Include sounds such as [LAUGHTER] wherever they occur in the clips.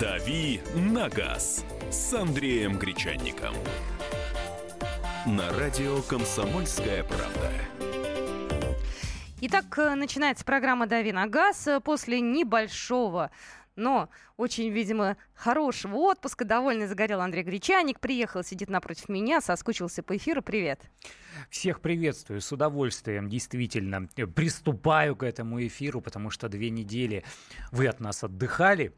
«Дави на газ» с Андреем Гречанником. На радио «Комсомольская правда». Итак, э, начинается программа «Дави на газ» после небольшого но очень, видимо, хорошего отпуска. Довольно загорел Андрей Гречаник. Приехал, сидит напротив меня, соскучился по эфиру. Привет. Всех приветствую, с удовольствием, действительно. Приступаю к этому эфиру, потому что две недели вы от нас отдыхали.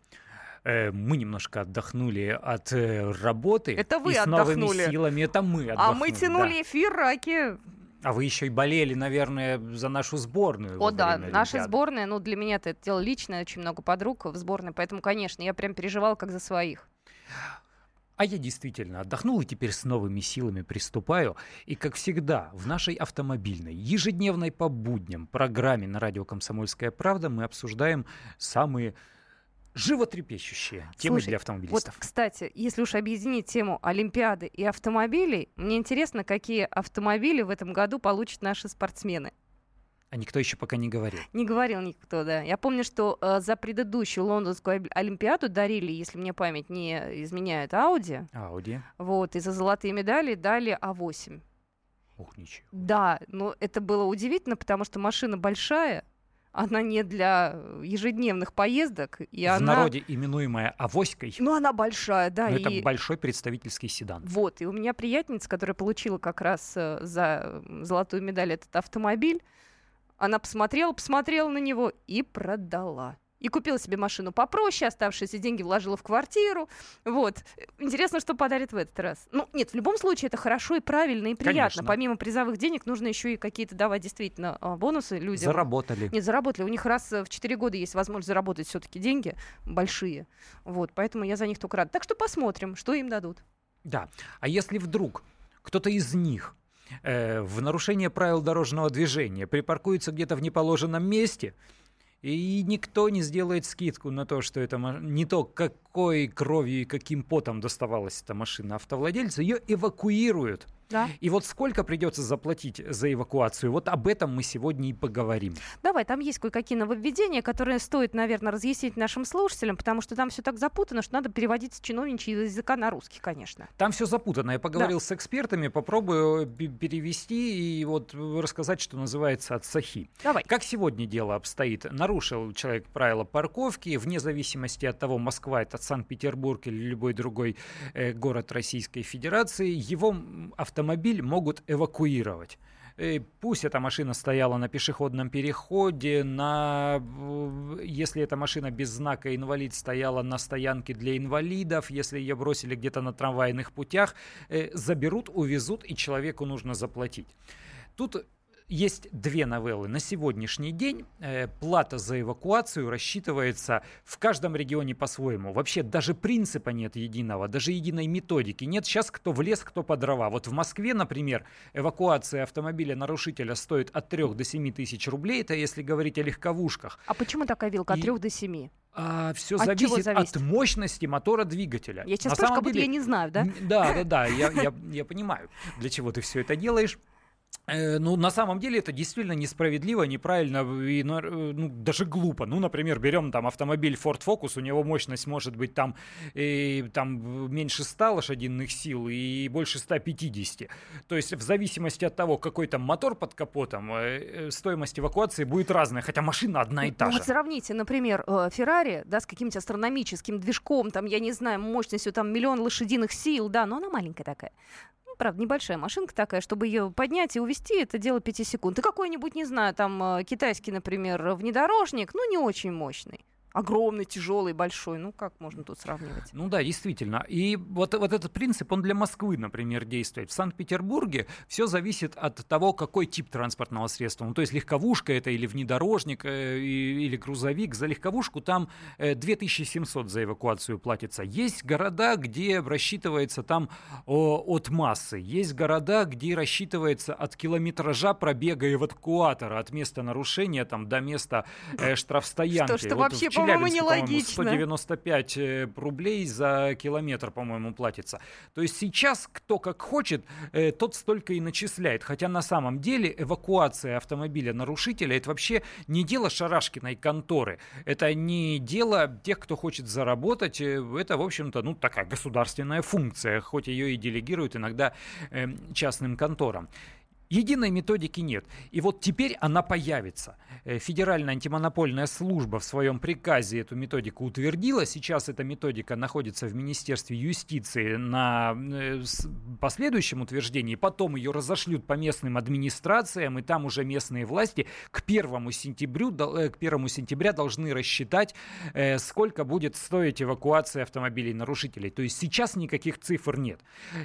Э, мы немножко отдохнули от э, работы. Это вы и отдохнули. с новыми силами. Это мы отдохнули. А мы тянули да. эфир раки. А вы еще и болели, наверное, за нашу сборную. О, да, наша сборная, ну, для меня это дело личное, очень много подруг в сборной, поэтому, конечно, я прям переживала как за своих. А я действительно отдохнул и теперь с новыми силами приступаю. И, как всегда, в нашей автомобильной, ежедневной по будням программе на радио «Комсомольская правда» мы обсуждаем самые животрепещущие темы Слушай, для автомобилистов. Вот, кстати, если уж объединить тему Олимпиады и автомобилей, мне интересно, какие автомобили в этом году получат наши спортсмены. А никто еще пока не говорил. Не говорил никто, да. Я помню, что э, за предыдущую лондонскую Олимпиаду дарили, если мне память не изменяет, Ауди. Ауди. Вот, и за золотые медали дали А8. Ух, ничего. Да, но это было удивительно, потому что машина большая, она не для ежедневных поездок. И в она... народе именуемая авоськой. Ну, она большая, да. Но и... это большой представительский седан. Вот, и у меня приятельница, которая получила как раз э, за золотую медаль этот автомобиль, она посмотрела, посмотрела на него и продала. И купила себе машину попроще, оставшиеся деньги вложила в квартиру. Вот. Интересно, что подарит в этот раз. Ну, нет, в любом случае это хорошо и правильно, и приятно. Конечно. Помимо призовых денег нужно еще и какие-то давать действительно а, бонусы людям. Заработали. Нет, заработали. У них раз в 4 года есть возможность заработать все-таки деньги большие. Вот, поэтому я за них только рада. Так что посмотрим, что им дадут. Да. А если вдруг кто-то из них э, в нарушение правил дорожного движения припаркуется где-то в неположенном месте, и никто не сделает скидку на то, что это не то, какой кровью и каким потом доставалась эта машина автовладельцу, ее эвакуируют. Да. И вот сколько придется заплатить за эвакуацию, вот об этом мы сегодня и поговорим. Давай, там есть кое-какие нововведения, которые стоит, наверное, разъяснить нашим слушателям, потому что там все так запутано, что надо переводить с чиновничьего языка на русский, конечно. Там все запутано. Я поговорил Да. с экспертами, попробую пе- перевести и вот рассказать, что называется от сахи. Давай. Как сегодня дело обстоит? Нарушил человек правила парковки, вне зависимости от того, Москва это Санкт-Петербург или любой другой э, город Российской Федерации, его м, автомобиль могут эвакуировать. Э, Пусть эта машина стояла на пешеходном переходе, на, если эта машина без знака инвалид стояла на стоянке для инвалидов, если ее бросили где-то на трамвайных путях, э, заберут, увезут, и человеку нужно заплатить. Тут есть две новеллы. На сегодняшний день э, плата за эвакуацию рассчитывается в каждом регионе по-своему. Вообще даже принципа нет единого, даже единой методики нет. Сейчас кто в лес, кто по дрова. Вот в Москве, например, эвакуация автомобиля нарушителя стоит от 3 до 7 тысяч рублей. Это если говорить о легковушках. А почему такая вилка от И- 3 до 7? А, все От зависит, зависит? от мощности мотора двигателя. Я сейчас На спрашиваю, как будто деле- я не знаю, да? Да, да, да, я, [LAUGHS] я, я понимаю, для чего ты все это делаешь. Э, Ну, на самом деле это действительно несправедливо, неправильно и э, ну, даже глупо. Ну, например, берем там автомобиль Ford Focus, у него мощность может быть там, э, там меньше 100 лошадиных сил и больше 150. То есть в зависимости от того, какой там мотор под капотом, э, стоимость эвакуации будет разная, хотя машина одна и та Ну, же. вот сравните, например, Феррари, да, с каким-нибудь астрономическим движком, там, я не знаю, мощностью там миллион лошадиных сил, да, но она маленькая такая. Правда, небольшая машинка такая, чтобы ее поднять и увезти, это дело 5 секунд. И какой-нибудь, не знаю, там э, китайский, например, внедорожник, ну, не очень мощный. Огромный, тяжелый, большой. Ну, как можно тут сравнивать? Ну да, действительно. И вот, вот этот принцип, он для Москвы, например, действует. В Санкт-Петербурге все зависит от того, какой тип транспортного средства. Ну, то есть легковушка это или внедорожник, э, или грузовик. За легковушку там э, 2700 за эвакуацию платится. Есть города, где рассчитывается там о, от массы. Есть города, где рассчитывается от километража пробега эвакуатора, от места нарушения там, до места э, штрафстоянки. Что ты Вот вообще по по-моему, нелогично. 195 э, рублей за километр, по-моему, платится. То есть сейчас кто как хочет, э, тот столько и начисляет. Хотя на самом деле эвакуация автомобиля нарушителя это вообще не дело Шарашкиной конторы. Это не дело тех, кто хочет заработать. Э, это, в общем-то, ну, такая государственная функция, хоть ее и делегируют иногда э, частным конторам. Единой методики нет. И вот теперь она появится. Э, Федеральная антимонопольная служба в своем приказе эту методику утвердила. Сейчас эта методика находится в Министерстве юстиции на э, последующем утверждении. Потом ее разошлют по местным администрациям, и там уже местные власти к 1 сентябрю, э, к 1 сентября должны рассчитать, сколько будет стоить эвакуация автомобилей нарушителей. То есть сейчас никаких цифр нет.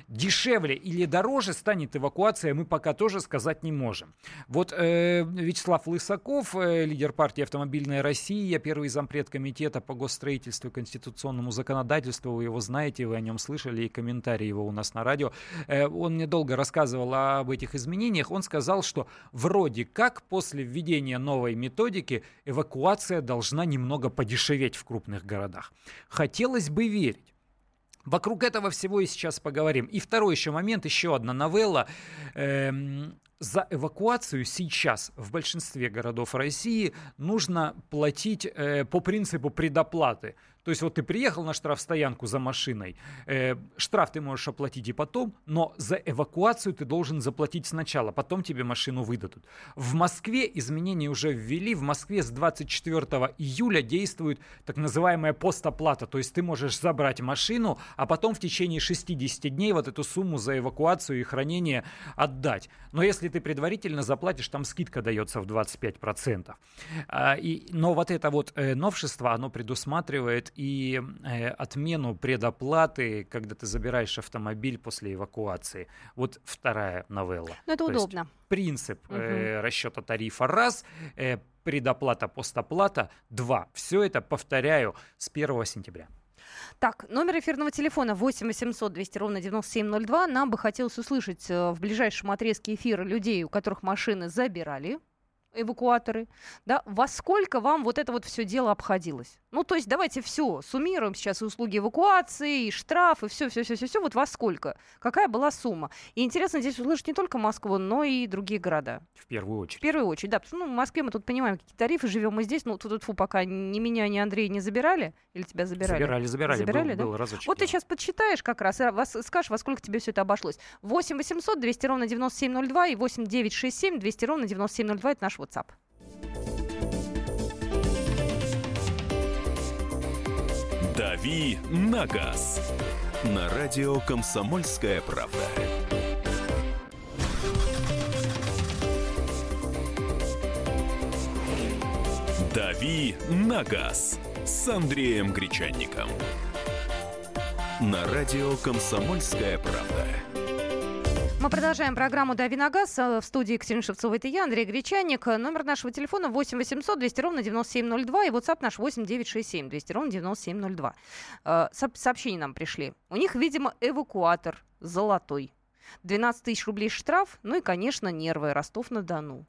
Дешевле или дороже станет эвакуация, мы пока тоже тоже сказать не можем. Вот э, Вячеслав Лысаков, э, лидер партии «Автомобильная Россия», первый зампред комитета по госстроительству и конституционному законодательству, вы его знаете, вы о нем слышали, и комментарии его у нас на радио. Э, он мне долго рассказывал об этих изменениях. Он сказал, что вроде как после введения новой методики эвакуация должна немного подешеветь в крупных городах. Хотелось бы верить. Вокруг этого всего и сейчас поговорим. И второй еще момент, еще одна новелла. Эм, за эвакуацию сейчас в большинстве городов России нужно платить э, по принципу предоплаты. То есть вот ты приехал на штрафстоянку за машиной, э, штраф ты можешь оплатить и потом, но за эвакуацию ты должен заплатить сначала, потом тебе машину выдадут. В Москве изменения уже ввели, в Москве с 24 июля действует так называемая постоплата, то есть ты можешь забрать машину, а потом в течение 60 дней вот эту сумму за эвакуацию и хранение отдать. Но если ты предварительно заплатишь, там скидка дается в 25%. А, и, но вот это вот э, новшество, оно предусматривает и э, отмену предоплаты, когда ты забираешь автомобиль после эвакуации. Вот вторая новелла. Ну, это То удобно. Есть принцип угу. э, расчета тарифа раз, э, предоплата, постоплата два. Все это, повторяю, с 1 сентября. Так, номер эфирного телефона 8 800 200 ровно 9702. Нам бы хотелось услышать э, в ближайшем отрезке эфира людей, у которых машины забирали эвакуаторы, да, во сколько вам вот это вот все дело обходилось? Ну, то есть давайте все, суммируем сейчас и услуги эвакуации, и штрафы, все, все, все, все, все, вот во сколько? Какая была сумма? И интересно здесь услышать не только Москву, но и другие города. В первую очередь. В первую очередь, да. Потому что, ну, в Москве мы тут понимаем, какие тарифы, живем мы здесь, ну, тут, фу, пока ни меня, ни Андрея не забирали, или тебя забирали? Забирали, забирали. Забирали, был, да? Был разочек, вот ты сейчас подсчитаешь как раз, и вас, скажешь, во сколько тебе все это обошлось. 8 800 200 ровно 9702 и 8 967 200 ровно 9702 это наш WhatsApp. «Дави на газ» на радио «Комсомольская правда». «Дави на газ» с Андреем Гречанником. На радио «Комсомольская правда». Мы продолжаем программу «Дави на газ». Э, в студии Екатерина Шевцова, это я, Андрей Гречаник. Номер нашего телефона 8 800 200 ровно 9702 и WhatsApp наш 8 967 200 ровно 9702. Э, сообщения нам пришли. У них, видимо, эвакуатор золотой. 12 тысяч рублей штраф, ну и, конечно, нервы. Ростов-на-Дону.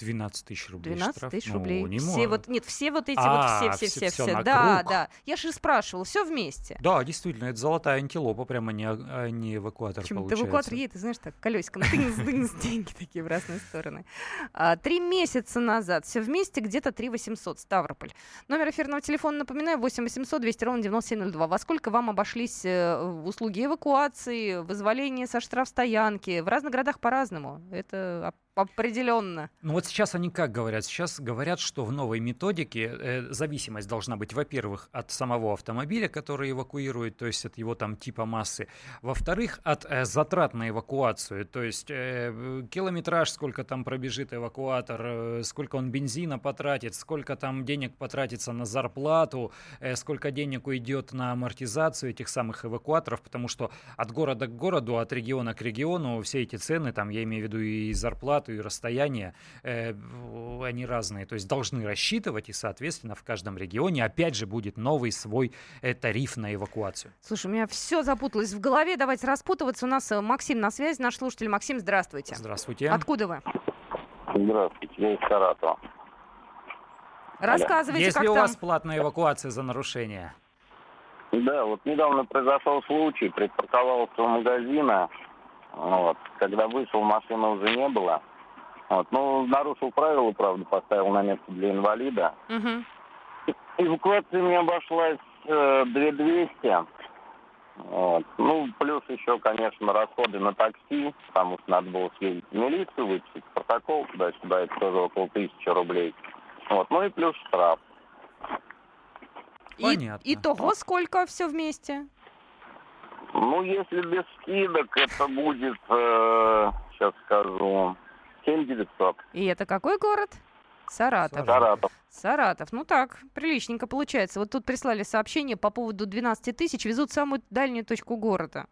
12 тысяч рублей 12 штраф? тысяч Ну, рублей. не все может. вот, нет, все вот эти А, вот, все, все, все- все, все. на Да, да. Я же спрашивала, все вместе. Да, действительно, это золотая антилопа, прямо не, а не эвакуатор Причем получается. эвакуатор едет, ты знаешь, так, колесиком, деньги такие в разные стороны. А, Три месяца назад, все вместе, где-то 3 800, Ставрополь. Номер эфирного телефона, напоминаю, 8 800 200 ровно 9702. Во сколько вам обошлись э, услуги эвакуации, вызволения со штрафстоянки? В разных городах по-разному. Это определенно. Ну вот сейчас они как говорят? Сейчас говорят, что в новой методике э, зависимость должна быть, во-первых, от самого автомобиля, который эвакуирует, то есть от его там типа массы. Во-вторых, от э, затрат на эвакуацию, то есть э, километраж, сколько там пробежит эвакуатор, э, сколько он бензина потратит, сколько там денег потратится на зарплату, э, сколько денег уйдет на амортизацию этих самых эвакуаторов, потому что от города к городу, от региона к региону все эти цены, там я имею в виду и зарплату, и расстояние, э, они разные, то есть должны рассчитывать, и, соответственно, в каждом регионе опять же будет новый свой э, тариф на эвакуацию. Слушай, у меня все запуталось в голове. Давайте распутываться. У нас э, Максим на связи, наш слушатель. Максим, здравствуйте. Здравствуйте. Откуда вы? Здравствуйте, я из Саратова. Рассказывайте, Если как у там. вас платная эвакуация за нарушение. Да, вот недавно произошел случай, припарковался у магазина, вот, когда вышел, машины уже не было. Вот, ну, нарушил правила, правда, поставил на место для инвалида. Мгм. Эвакуация мне обошлась э, 2200. Вот. Ну, плюс еще, конечно, расходы на такси, потому что надо было съездить в милицию, выписать протокол туда-сюда, это тоже около тысячи рублей. Вот. Ну и плюс штраф. И, Понятно. итого сколько все вместе? Ну, если без скидок, это будет, э, сейчас скажу, 7900. И это какой город? Саратов. Саратов. Саратов. Ну так, приличненько получается. Вот тут прислали сообщение по поводу 12 тысяч. Везут самую дальнюю точку города.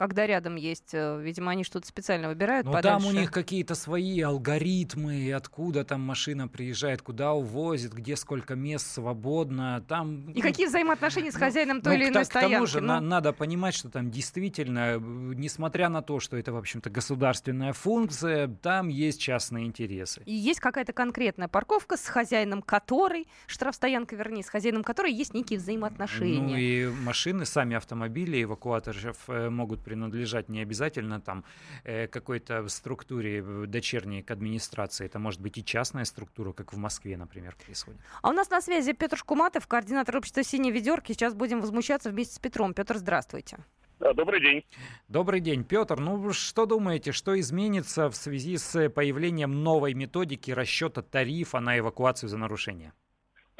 Когда рядом есть, э, видимо, они что-то специально выбирают Ну подальше. там у них какие-то свои алгоритмы, откуда там машина приезжает, куда увозит, где сколько мест свободно. Там, И ну, какие взаимоотношения с хозяином той ну, или к иной та- к тому стоянки? же Ну, на- надо понимать, что там действительно, э, несмотря на то, что это, в общем-то, государственная функция, там есть частные интересы. И есть какая-то конкретная парковка с хозяином которой, штрафстоянка, вернее, с хозяином которой есть некие взаимоотношения. Ну и машины, сами автомобили эвакуаторов э, могут принадлежать не обязательно там э, какой-то структуре э, дочерней к администрации. Это может быть и частная структура, как в Москве, например, происходит. А у нас на связи Петр Шкуматов, координатор общества «Синие ведерки». Сейчас будем возмущаться вместе с Петром. Петр, здравствуйте. Да, Добрый день. Добрый день, Петр. Ну что думаете, что изменится в связи с появлением новой методики расчета тарифа на эвакуацию за нарушение?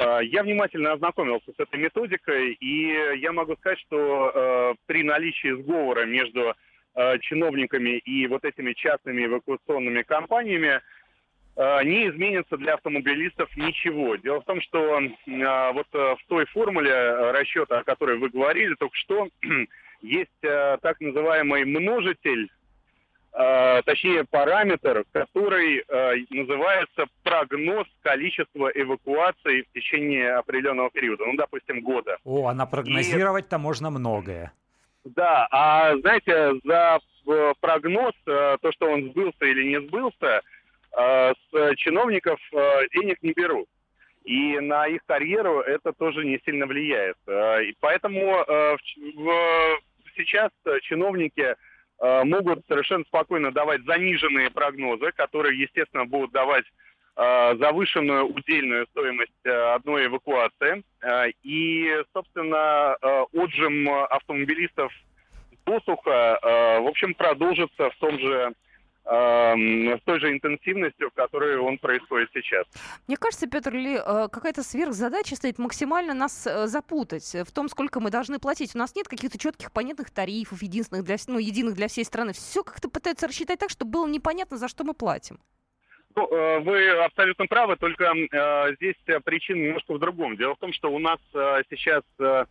А, Я внимательно ознакомился с этой методикой, и я могу сказать, что э, при наличии сговора между э, чиновниками и вот этими частными эвакуационными компаниями э, не изменится для автомобилистов ничего. Дело в том, что э, вот э, в той формуле э, расчета, о которой вы говорили только что, [CLEARS THROAT] есть э, так называемый множитель э, точнее параметр, который э, называется прогноз количества эвакуаций в течение определенного периода, ну, допустим, года. О, а напрогнозировать-то можно многое. Да, а знаете, за э, прогноз, э, то, что он сбылся или не сбылся, э, с чиновников денег не берут. И на их карьеру это тоже не сильно влияет. И поэтому сейчас чиновники могут совершенно спокойно давать заниженные прогнозы, которые, естественно, будут давать э, завышенную удельную стоимость э, одной эвакуации. Э, И, собственно, э, отжим автомобилистов досуха, э, в общем, продолжится в том же с той же интенсивностью, в которой он происходит сейчас. Мне кажется, Петр, ли э, какая-то сверхзадача стоит максимально нас э, запутать в том, сколько мы должны платить. У нас нет каких-то четких, понятных тарифов, единственных для, ну, единых для всей страны. Все как-то пытаются рассчитать так, чтобы было непонятно, за что мы платим. Ну, э, вы абсолютно правы, только здесь причина немножко в другом. Дело в том, что у нас сейчас эм,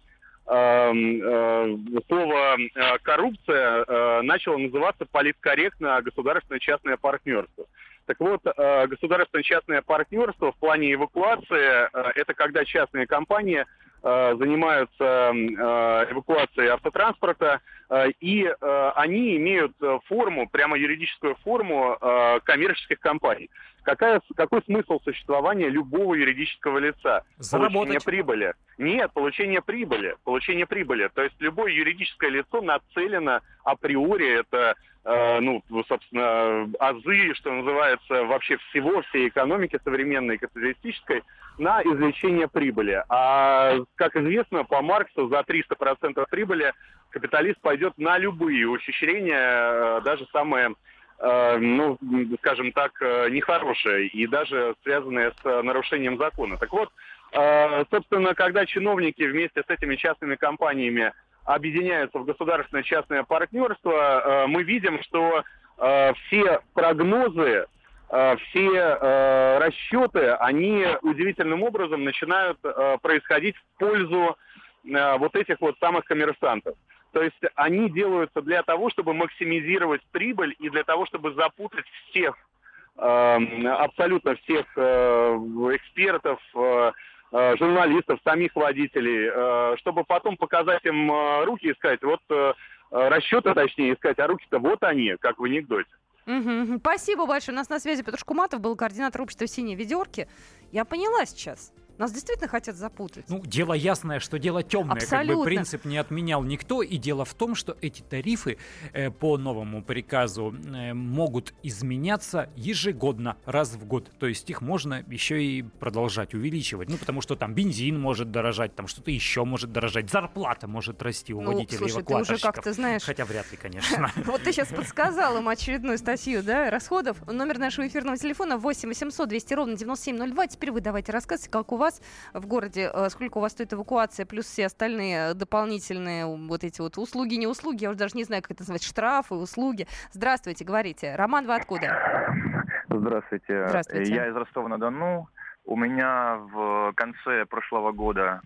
слово э, коррупция э, начало называться политкорректно государственно-частное партнерство. Так вот, э, государственно-частное партнерство в плане эвакуации э, это когда частные компании э, занимаются э, эвакуацией автотранспорта, э, и э, они имеют э, форму, прямо юридическую форму э, коммерческих компаний. Какая, какой смысл существования любого юридического лица? Получение Заработать. прибыли. Нет, получение прибыли. Получение прибыли. То есть любое юридическое лицо нацелено априори, это, э, ну, собственно, азы, что называется, вообще всего, всей экономики современной, капиталистической, на извлечение прибыли. А, как известно, по Марксу за 300% прибыли капиталист пойдет на любые ухищрения, э, даже самые э, ну, скажем так, э, нехорошие и даже связанные с нарушением закона. Так вот, собственно, когда чиновники вместе с этими частными компаниями объединяются в государственное частное партнерство, мы видим, что все прогнозы, все э, расчеты, они удивительным образом начинают э, происходить в пользу э, вот этих вот самых коммерсантов. То есть они делаются для того, чтобы максимизировать прибыль и для того, чтобы запутать всех, э, абсолютно всех э, экспертов, э, э, журналистов, самих водителей, э, чтобы потом показать им э, руки и сказать, вот э, э, расчеты, точнее, искать, а руки-то вот они, как в анекдоте. Спасибо большое. У нас на связи Петр Шкуматов был координатор общества «Синие ведерки». Я поняла сейчас. Нас действительно хотят запутать. Ну, дело ясное, что дело темное. Абсолютно. Как бы принцип не отменял никто. И дело в том, что эти тарифы э, по новому приказу э, могут изменяться ежегодно, раз в год. То есть их можно еще и продолжать увеличивать. Ну, потому что там бензин может дорожать, там что-то еще может дорожать, зарплата может расти у Ну, водителей слушай, ты уже как-то знаешь. Хотя вряд ли, конечно. [LAUGHS] Вот ты сейчас подсказал им очередную статью, да, расходов. Номер нашего эфирного телефона 8 800 200 ровно 9702. Теперь вы давайте рассказывайте, как у вас в городе, э, сколько у вас стоит эвакуация, плюс все остальные дополнительные вот эти вот услуги, не услуги, я уже даже не знаю, как это называть, штрафы, услуги. Здравствуйте, говорите. Роман, вы откуда? Здравствуйте. Здравствуйте. Я из Ростова-на-Дону. У меня в конце прошлого года,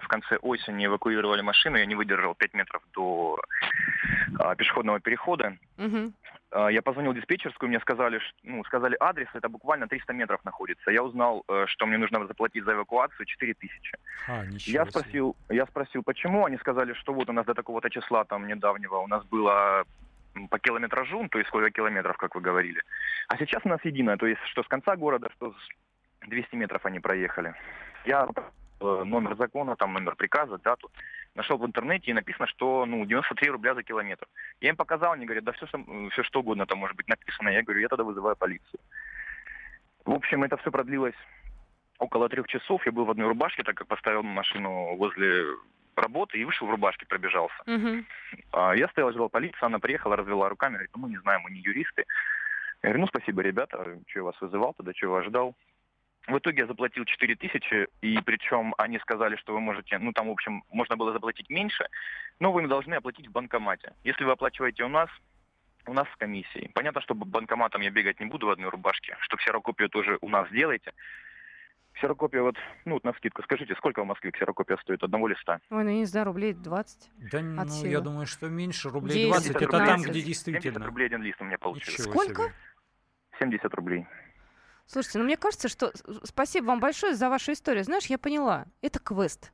в конце осени эвакуировали машину, я не выдержал 5 метров до а, пешеходного перехода. А, Я позвонил в диспетчерскую, мне сказали, ну, сказали адрес, это буквально 300 метров находится. Я узнал, э, что мне нужно заплатить за эвакуацию 4 тысячи. А, Я спросил, я спросил, почему. Они сказали, что вот у нас до такого-то числа там недавнего у нас было по километражу, ну, то есть сколько километров, как вы говорили. А сейчас у нас единое, то есть что с конца города, что с 200 метров они проехали. Я номер закона, там номер приказа, дату, нашел в интернете и написано, что ну 93 рубля за километр. Я им показал, они говорят, да все, что, все что угодно там может быть написано. Я говорю, я тогда вызываю полицию. В общем, это все продлилось около трех часов. Я был в одной рубашке, так как поставил машину возле работы и вышел в рубашке, пробежался. А Я стоял, ждал полиции, она приехала, развела руками, говорит, ну мы не знаем, мы не юристы. Я говорю, ну спасибо, ребята, что я вас вызывал тогда, что вас ждал. В итоге я заплатил 4 тысячи, и причем они сказали, что вы можете, ну там, в общем, можно было заплатить меньше, но вы должны оплатить в банкомате. Если вы оплачиваете у нас, у нас с комиссией. Понятно, что банкоматом я бегать не буду в одной рубашке, что ксерокопию тоже у нас делаете. Ксерокопия вот, ну вот на скидку, скажите, сколько в Москве ксерокопия стоит одного листа? Ой, ну я не знаю, рублей 20. Да, ну, силы. я думаю, что меньше, рублей 10, 20. Это 15. там, где 70 действительно. рублей один лист у меня получился. Ничего Сколько? себе. 70 рублей. Слушайте, ну мне кажется, что спасибо вам большое за вашу историю. Знаешь, я поняла, это квест.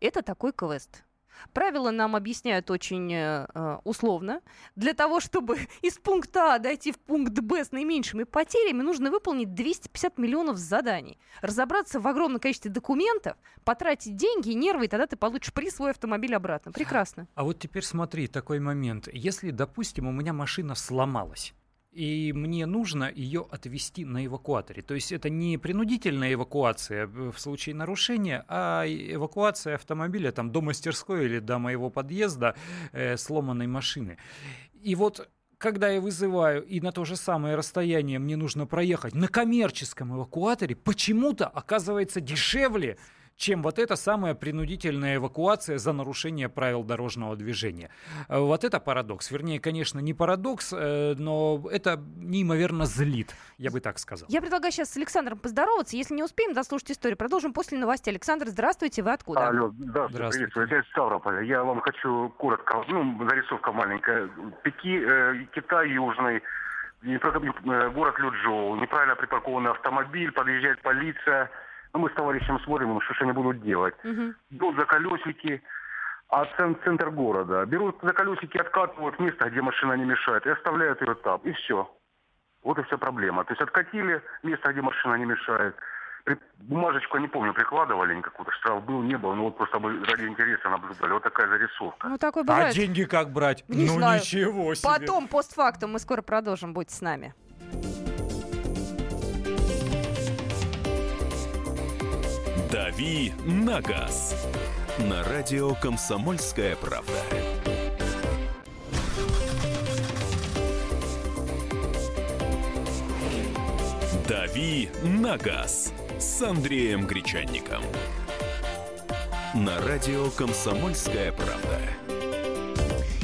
Это такой квест. Правила нам объясняют очень э, э, условно. Для того, чтобы [LAUGHS] из пункта А дойти в пункт Б с наименьшими потерями, нужно выполнить 250 миллионов заданий. Разобраться в огромном количестве документов, потратить деньги и нервы, и тогда ты получишь приз свой автомобиль обратно. Прекрасно. А вот теперь смотри, такой момент. Если, допустим, у меня машина сломалась, и мне нужно ее отвезти на эвакуаторе. То есть это не принудительная эвакуация э, в случае нарушения, а эвакуация автомобиля там, до мастерской или до моего подъезда э, сломанной машины. И вот когда я вызываю, и на то же самое расстояние мне нужно проехать на коммерческом эвакуаторе, почему-то оказывается дешевле, чем вот эта самая принудительная эвакуация за нарушение правил дорожного движения. Э, Вот это парадокс. Вернее, конечно, не парадокс, э, но это неимоверно злит, я бы так сказал. Я предлагаю сейчас с Александром поздороваться. Если не успеем дослушать историю, продолжим после новостей. Александр, здравствуйте, вы откуда? Алло, да, Здравствуйте. приветствую. Я из Ставрополя. Я вам хочу коротко, ну, зарисовка маленькая. Пеки, э, Китай Южный, э, город Люджоу, неправильно припаркованный автомобиль, подъезжает полиция. Ну, мы с товарищем смотрим, что же они будут делать. Мгм. Берут за колесики, а цен- центр города. Берут за колесики, откатывают место, где машина не мешает, и оставляют ее там. И все. Вот и вся проблема. То есть откатили место, где машина не мешает. При- Бумажечку, я не помню, прикладывали никакую-то, штраф был, не был, но вот просто ради интереса наблюдали. Вот такая зарисовка. Ну, такое А бывает. деньги как брать? Не ну знаю. ничего себе. Потом, постфактум, мы скоро продолжим. Будьте с нами. «Дави на газ» на радио «Комсомольская правда». «Дави на газ» с Андреем Гречанником. На радио «Комсомольская правда».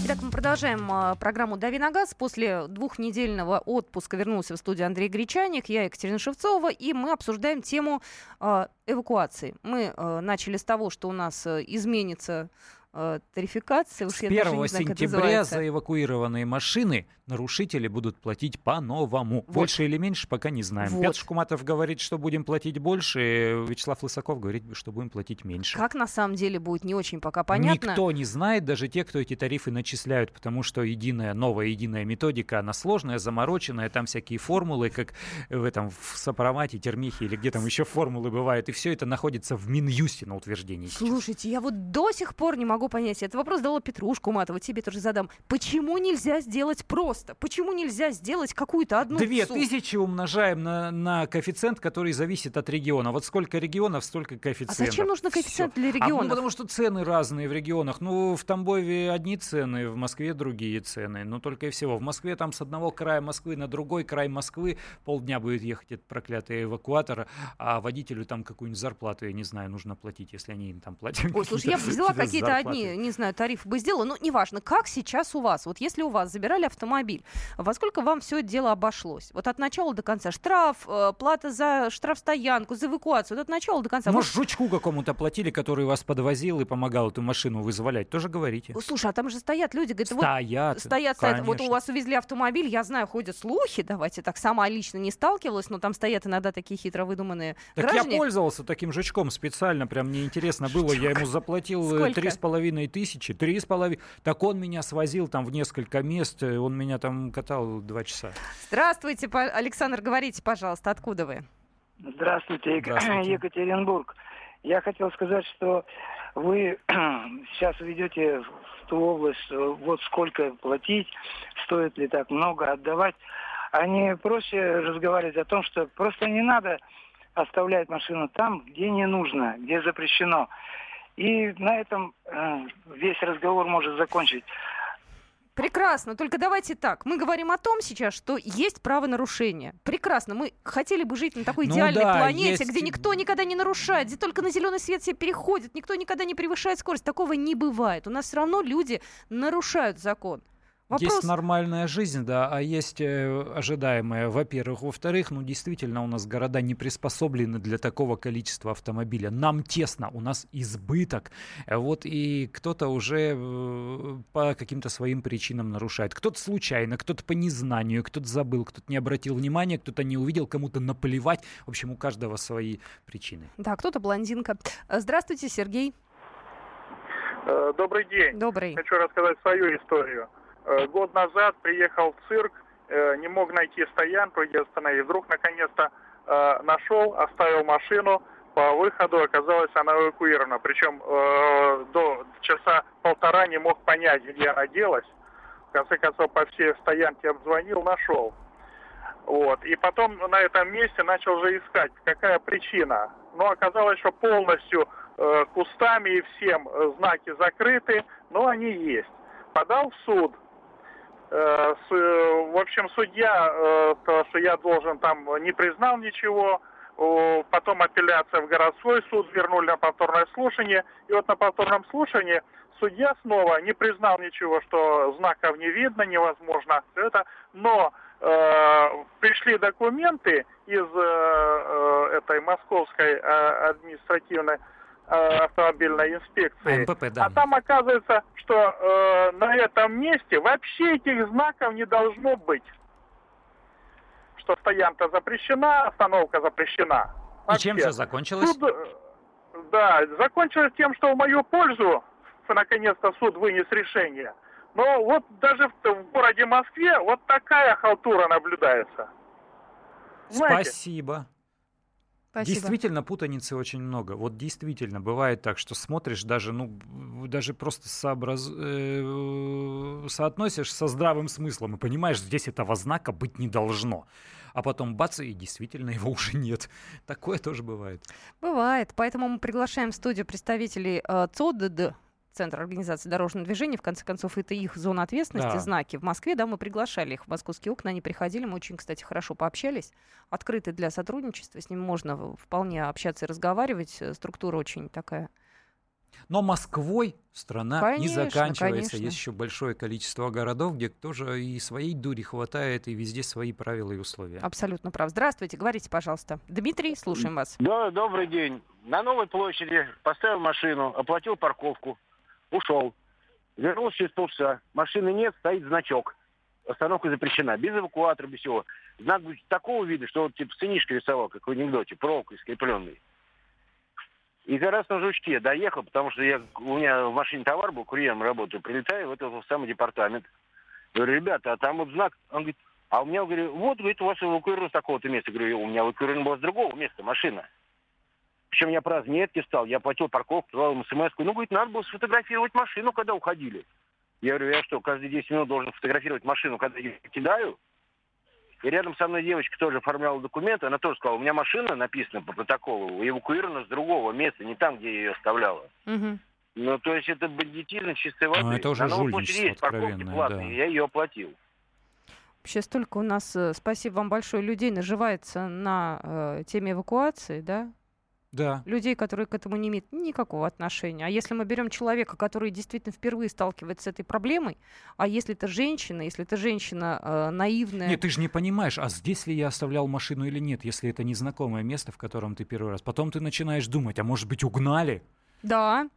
Итак, мы продолжаем а, программу «Дави на газ». После двухнедельного отпуска вернулся в студию Андрей Гречаник, я Екатерина Шевцова, и мы обсуждаем тему а, эвакуации. Мы а, начали с того, что у нас изменится э, тарификации. Уж С я даже 1 не знаю, сентября за эвакуированные машины нарушители будут платить по-новому. Вот. Больше или меньше, пока не знаем. Вот. Петр Шкуматов говорит, что будем платить больше, Вячеслав Лысаков говорит, что будем платить меньше. Как на самом деле будет, не очень пока понятно. Никто не знает, даже те, кто эти тарифы начисляют, потому что единая, новая единая методика, она сложная, замороченная, там всякие формулы, как в этом, в сопромате, термихе или где там еще формулы бывают, и все это находится в Минюсте на утверждении сейчас. Слушайте, я вот до сих пор не могу понять. Это вопрос дала Петрушку Матова, тебе тоже задам. Почему нельзя сделать просто? Почему нельзя сделать какую-то одну Две тысячи умножаем на, на коэффициент, который зависит от региона. Вот сколько регионов, столько А коэффициентов. зачем нужно коэффициент Всё. для А, ну, регионов? потому что цены разные в регионах. Ну, в Тамбове одни цены, в Москве другие цены. Ну, только и всего. В Москве там с одного края Москвы на другой край Москвы полдня будет ехать этот проклятый эвакуатор, а водителю там какую-нибудь зарплату, я не знаю, нужно платить, если они им там платят. Ой, слушай, я взяла [LAUGHS] какие-то одни, не знаю, тарифы бы сделала, но неважно, как сейчас у вас, вот если у вас забирали автомобиль, во сколько вам все это дело обошлось? Вот от начала до конца штраф, э, плата за штрафстоянку, за эвакуацию, вот от начала до конца. Может, жучку какому-то платили, который вас подвозил и помогал эту машину вызволять? Тоже говорите. Слушай, а там же стоят люди, говорят, вот Стоят. стоят, стоят. Вот у вас увезли автомобиль, я знаю, ходят слухи, давайте так, сама лично не сталкивалась, но там стоят иногда такие хитро выдуманные Так граждане. я пользовался таким жучком специально, прям мне интересно было. Я ему заплатил э, три с половиной тысячи, три с половиной. Так он меня свозил там в несколько мест, э, он меня там катал два часа. Здравствуйте, Александр, говорите, пожалуйста, откуда вы? Здравствуйте, Здравствуйте. [CLEARS THROAT] Екатеринбург. Я хотел сказать, что вы [CLEARS THROAT] сейчас ведете в ту область, что вот сколько платить, стоит ли так много отдавать. А не проще разговаривать о том, что просто не надо оставлять машину там, где не нужно, где запрещено. И на этом э, весь разговор может закончить. Прекрасно, только давайте так. Мы говорим о том сейчас, что есть правонарушение. Прекрасно. Мы хотели бы жить на такой Ну идеальной да, планете, есть- где никто никогда не нарушает, где только на зеленый свет все переходят, никто никогда не превышает скорость. Такого не бывает. У нас все равно люди нарушают закон. Вопрос... Есть нормальная жизнь, да, а есть э, ожидаемая, во-первых. Во-вторых, ну действительно у нас города не приспособлены для такого количества автомобиля. Нам тесно, у нас избыток. Вот и кто-то уже э, по каким-то своим причинам нарушает. Кто-то случайно, кто-то по незнанию, кто-то забыл, кто-то не обратил внимания, кто-то не увидел, кому-то наплевать. В общем, у каждого свои причины. Да, кто-то блондинка. Э, Здравствуйте, Сергей. Добрый день. Добрый. Хочу рассказать свою историю. Э, Год назад приехал в цирк, э, не мог найти стоянку, где остановить. Вдруг наконец-то э, нашел, оставил машину. По выходу оказалось, она эвакуирована. Причем до часа полтора не мог понять, где она делась. В конце концов, по всей стоянке обзвонил, нашел. Вот. И потом на этом месте начал же искать, какая причина. Но оказалось, что полностью э, кустами и всем знаки закрыты, но они есть. Подал в суд. Э, в общем, судья, э, то, что я должен там, не признал ничего. Потом апелляция в городской суд, вернули на повторное слушание. И вот на повторном слушании судья снова не признал ничего, что знаков не видно, невозможно всё это. Но э, пришли документы из э, э, этой московской э, административной автомобильной инспекции. МПП, да. А там оказывается, что э, на этом месте вообще этих знаков не должно быть. Что стоянка запрещена, остановка запрещена. И чем Вообще. все закончилось? Суд, э, да, закончилось тем, что в мою пользу наконец-то суд вынес решение. Но вот даже в, в городе Москве вот такая халтура наблюдается. Знаете, Спасибо. Спасибо. Действительно, путаницы очень много. Вот действительно, бывает так, что смотришь даже, ну, даже просто сообраз... э, соотносишь со здравым смыслом и понимаешь, здесь этого знака быть не должно. А потом бац, и действительно его [LAUGHS] уже нет. Такое тоже бывает. Бывает. Поэтому мы приглашаем в студию представителей э, ЦОДД, Центр организации дорожного движения. В конце концов, это их зона ответственности, Да. знаки. В Москве, да, мы приглашали их в московские окна, они приходили, мы очень, кстати, хорошо пообщались. Открыты для сотрудничества, с ними можно вполне общаться и разговаривать. Э, Структура очень такая. Но Москвой страна Конечно, не заканчивается. конечно. Есть еще большое количество городов, где тоже и своей дури хватает, и везде свои правила и условия. Абсолютно прав. Здравствуйте, говорите, пожалуйста. Дмитрий, слушаем вас. Да, добрый день. На Новой площади поставил машину, оплатил парковку. Ушел. Вернулся через полчаса. Машины нет, стоит значок. Остановка запрещена. Без эвакуатора, без всего. Знак будет такого вида, что вот типа сынишка рисовал, как в анекдоте, проволокой скрепленный. И как раз на жучке доехал, потому что я, у меня в машине товар был, курьером работаю, прилетаю в этот самый департамент. Говорю, ребята, а там вот знак, он говорит, а у меня, говорю, вот, говорит, у вас эвакуировано с такого-то места. Говорю, у меня эвакуировано было с другого места машина. Причем я по разметке стал, я платил парковку, дал им смс -ку. Ну, говорит, надо было сфотографировать машину, когда уходили. Я говорю, я что, каждые 10 минут должен фотографировать машину, когда я кидаю? И рядом со мной девочка тоже оформляла документы, она тоже сказала, у меня машина написана по протоколу, эвакуирована с другого места, не там, где я ее оставляла. Мгм. Ну, то есть это бандитизм чистой воды. Ну, это уже На новой жульничество есть парковки платные, да. я ее оплатил. Вообще столько у нас, э, спасибо вам большое, людей наживается на э, теме эвакуации, да? Да. Людей, которые к этому не имеют никакого отношения. А если мы берем человека, который действительно впервые сталкивается с этой проблемой, а если это женщина, если это женщина э, наивная... Нет, ты же не понимаешь, а здесь ли я оставлял машину или нет, если это незнакомое место, в котором ты первый раз. Потом ты начинаешь думать, а может быть угнали? Да,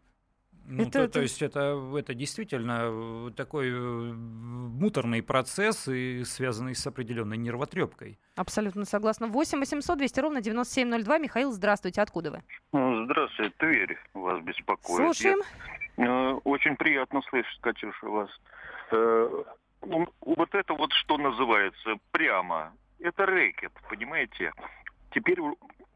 Ну, Это- то, это- то есть это, это действительно э, такой э, муторный процесс, и связанный с определенной нервотрепкой. абсолютно согласна. 8 800 200 ровно 9702. Михаил, здравствуйте, откуда вы? Ну, Здравствуйте, Тверь вас беспокоит. Слушаем. Я, э, очень приятно слышать, Катюша, вас. Вот это вот что называется прямо, это рэкет, понимаете? Теперь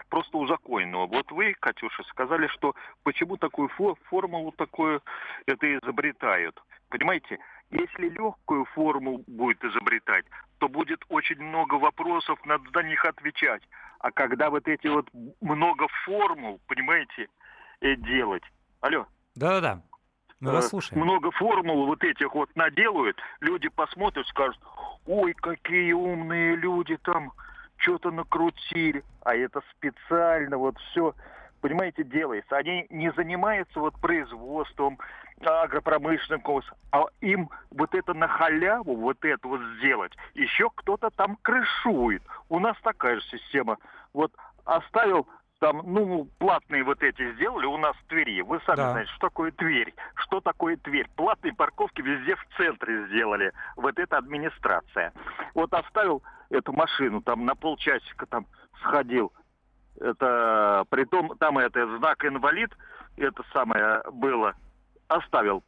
просто узаконено. Вот вы, Катюша, сказали, что почему такую фо- формулу такую это изобретают. Понимаете, если легкую формулу будет изобретать, то будет очень много вопросов, надо на них отвечать. А когда вот эти вот много формул, понимаете, э, делать. Алло. Да-да-да, мы вас Э, слушаем. Много формул вот этих вот наделают, люди посмотрят, скажут, ой, какие умные люди там что-то накрутили, а это специально вот все, понимаете, делается. Они не занимаются вот производством, агропромышленным комплексом, а им вот это на халяву, вот это вот сделать, еще кто-то там крышует. У нас такая же система. Вот оставил там, ну, платные вот эти сделали у нас в Твери. Вы сами Да. знаете, что такое Тверь. Что такое Тверь? Платные парковки везде в центре сделали. Вот эта администрация. Вот оставил эту машину, там на полчасика там сходил. Это, притом, там это знак инвалид, это самое было. Оставил.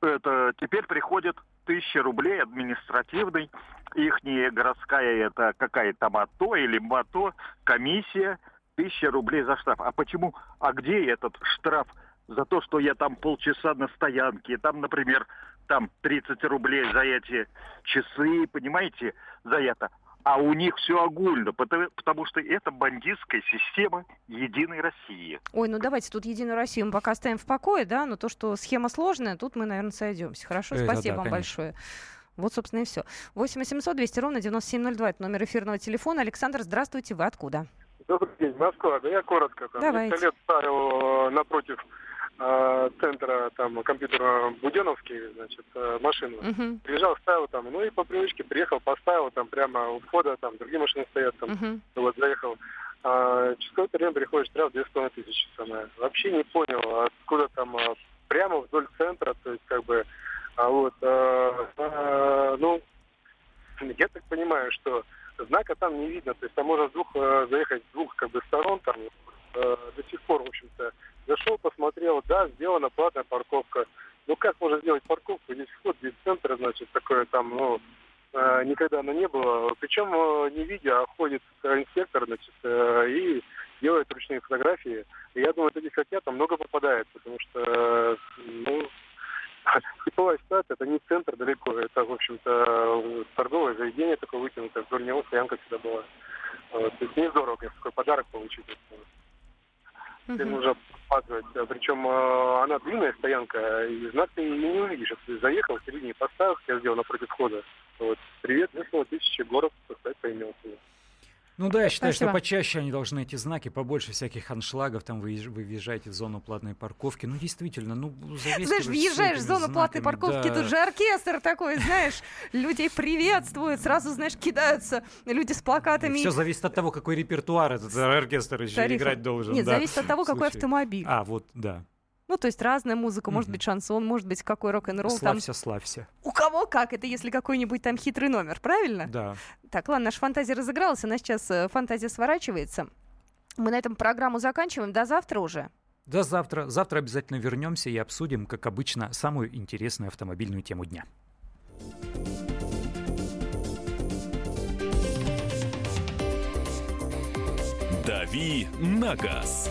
Это, теперь приходит тысяча рублей административный, ихняя городская это какая-то там АТО или МАТО, комиссия, тысяча рублей за штраф. А почему, а где этот штраф за то, что я там полчаса на стоянке, там, например, там 30 рублей за эти часы, понимаете, за это. А у них все огульно, потому, потому что это бандитская система Единой России. Ой, ну давайте тут Единую Россию мы пока оставим в покое, да, но то, что схема сложная, тут мы, наверное, сойдемся. Хорошо, Это спасибо да, вам конечно. большое. Вот, собственно, и все. 8 800 200 ровно 9702. Это номер эфирного телефона. Александр, здравствуйте, вы откуда? Добрый день, Москва. Да я коротко. Там, Давайте. лет ставил э, напротив центра там компьютера Буденовский, значит, э, машину. Мгм. Приезжал, ставил там, ну и по привычке приехал, поставил там прямо у входа, там другие машины стоят, там, Мгм. вот заехал. А, через какое-то время приходит штраф 2,5 тысячи самое. Вообще не понял, откуда там а, прямо вдоль центра, то есть как бы, а вот, а, а, ну, я так понимаю, что знака там не видно, то есть там можно с двух э, заехать с двух как бы сторон, там э, до сих пор, в общем-то, зашел, посмотрел, да, сделана платная парковка. Ну как можно сделать парковку? Здесь вход, здесь центр, значит, такое там, ну, э, никогда оно не было. Причем э, не видя, а ходит инспектор, значит, э, и делает ручные фотографии. И я думаю, таких как я там много попадает, потому что, э, ну, Хитовая ситуация, это не центр далеко, это, в общем-то, торговое заведение такое вытянутое, вдоль него стоянка всегда была. Вот, то есть не здорово, конечно, такой подарок получить. Тебе Мгм. нужно показывать. Причем э, она длинная стоянка, и знак ты и не увидишь. Если ты заехал, в середине поставил, я сделал напротив входа. Вот. Весело, тысячи город, себе. Ну да, я считаю, Спасибо. что почаще они должны эти знаки, побольше всяких аншлагов, там вы, вы въезжаете в зону платной парковки. Ну, действительно, ну, Знаешь, въезжаешь в зону этими платной знаками, парковки, да. тут же оркестр такой, знаешь, людей приветствуют, сразу, знаешь, кидаются люди с плакатами. Все зависит от того, какой репертуар этот оркестр еще играть должен. Нет, зависит от того, какой автомобиль. А, вот, да. Ну, то есть разная музыка, может быть шансон, может быть какой рок-н-ролл. там. Славься, славься. У кого как? Это если какой-нибудь там хитрый номер, правильно? Да. Так, ладно, наша фантазия разыгралась, она сейчас э, фантазия сворачивается. Мы на этом программу заканчиваем. До завтра уже. До завтра. Завтра обязательно вернемся и обсудим, как обычно, самую интересную автомобильную тему дня. «Дави на газ»